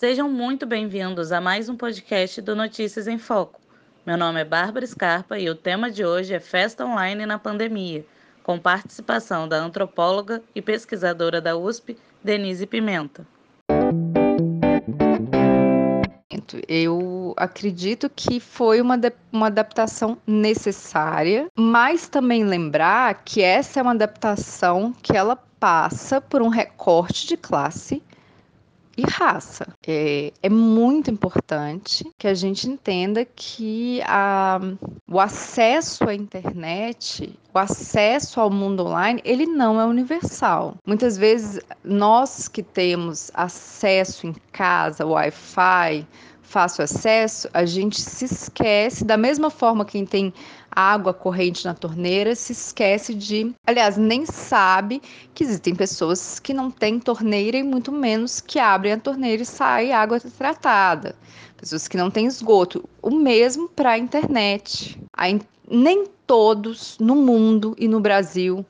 Sejam muito bem-vindos a mais um podcast do Notícias em Foco. Meu nome é Bárbara Scarpa e o tema de hoje é Festa Online na Pandemia, com participação da antropóloga e pesquisadora da USP, Denise Pimenta. Eu acredito que foi uma, uma adaptação necessária, mas também lembrar que essa é uma adaptação que ela passa por um recorte de classe e raça. É, é, muito importante que a gente entenda que a, o acesso à internet, o acesso ao mundo online, ele não é universal. Muitas vezes, nós que temos acesso em casa, Wi-Fi, fácil acesso, a gente se esquece, da mesma forma quem tem água corrente na torneira, se esquece de, aliás, nem sabe que existem pessoas que não têm torneira e muito menos que abrem a torneira e sai água tratada. Pessoas que não têm esgoto. O mesmo para a internet. Nem todos no mundo e no Brasil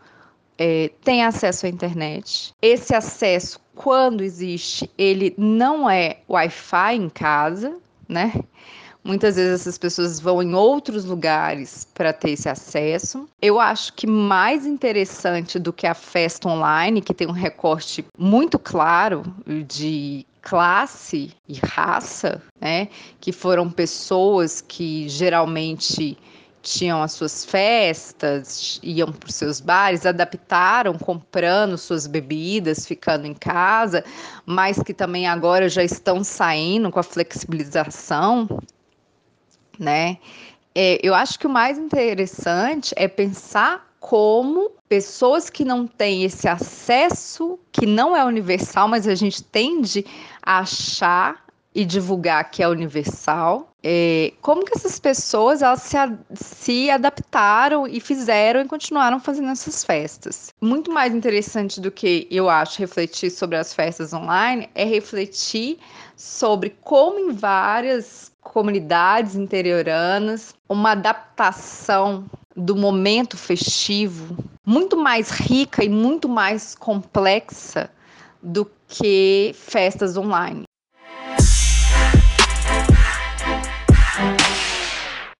é, têm acesso à internet. Esse acesso quando existe, ele não é Wi-Fi em casa, né? Muitas vezes essas pessoas vão em outros lugares para ter esse acesso. Eu acho que mais interessante do que a festa online, que tem um recorte muito claro de classe e raça, né? Que foram pessoas que geralmente tinham as suas festas, iam para os seus bares, adaptaram comprando suas bebidas, ficando em casa, mas que também agora já estão saindo com a flexibilização, né? É, eu acho que o mais interessante é pensar como pessoas que não têm esse acesso, que não é universal, mas a gente tende a achar e divulgar que é universal. É, como que essas pessoas elas se, se adaptaram e fizeram e continuaram fazendo essas festas? Muito mais interessante do que eu acho refletir sobre as festas online é refletir sobre como em várias comunidades interioranas uma adaptação do momento festivo muito mais rica e muito mais complexa do que festas online.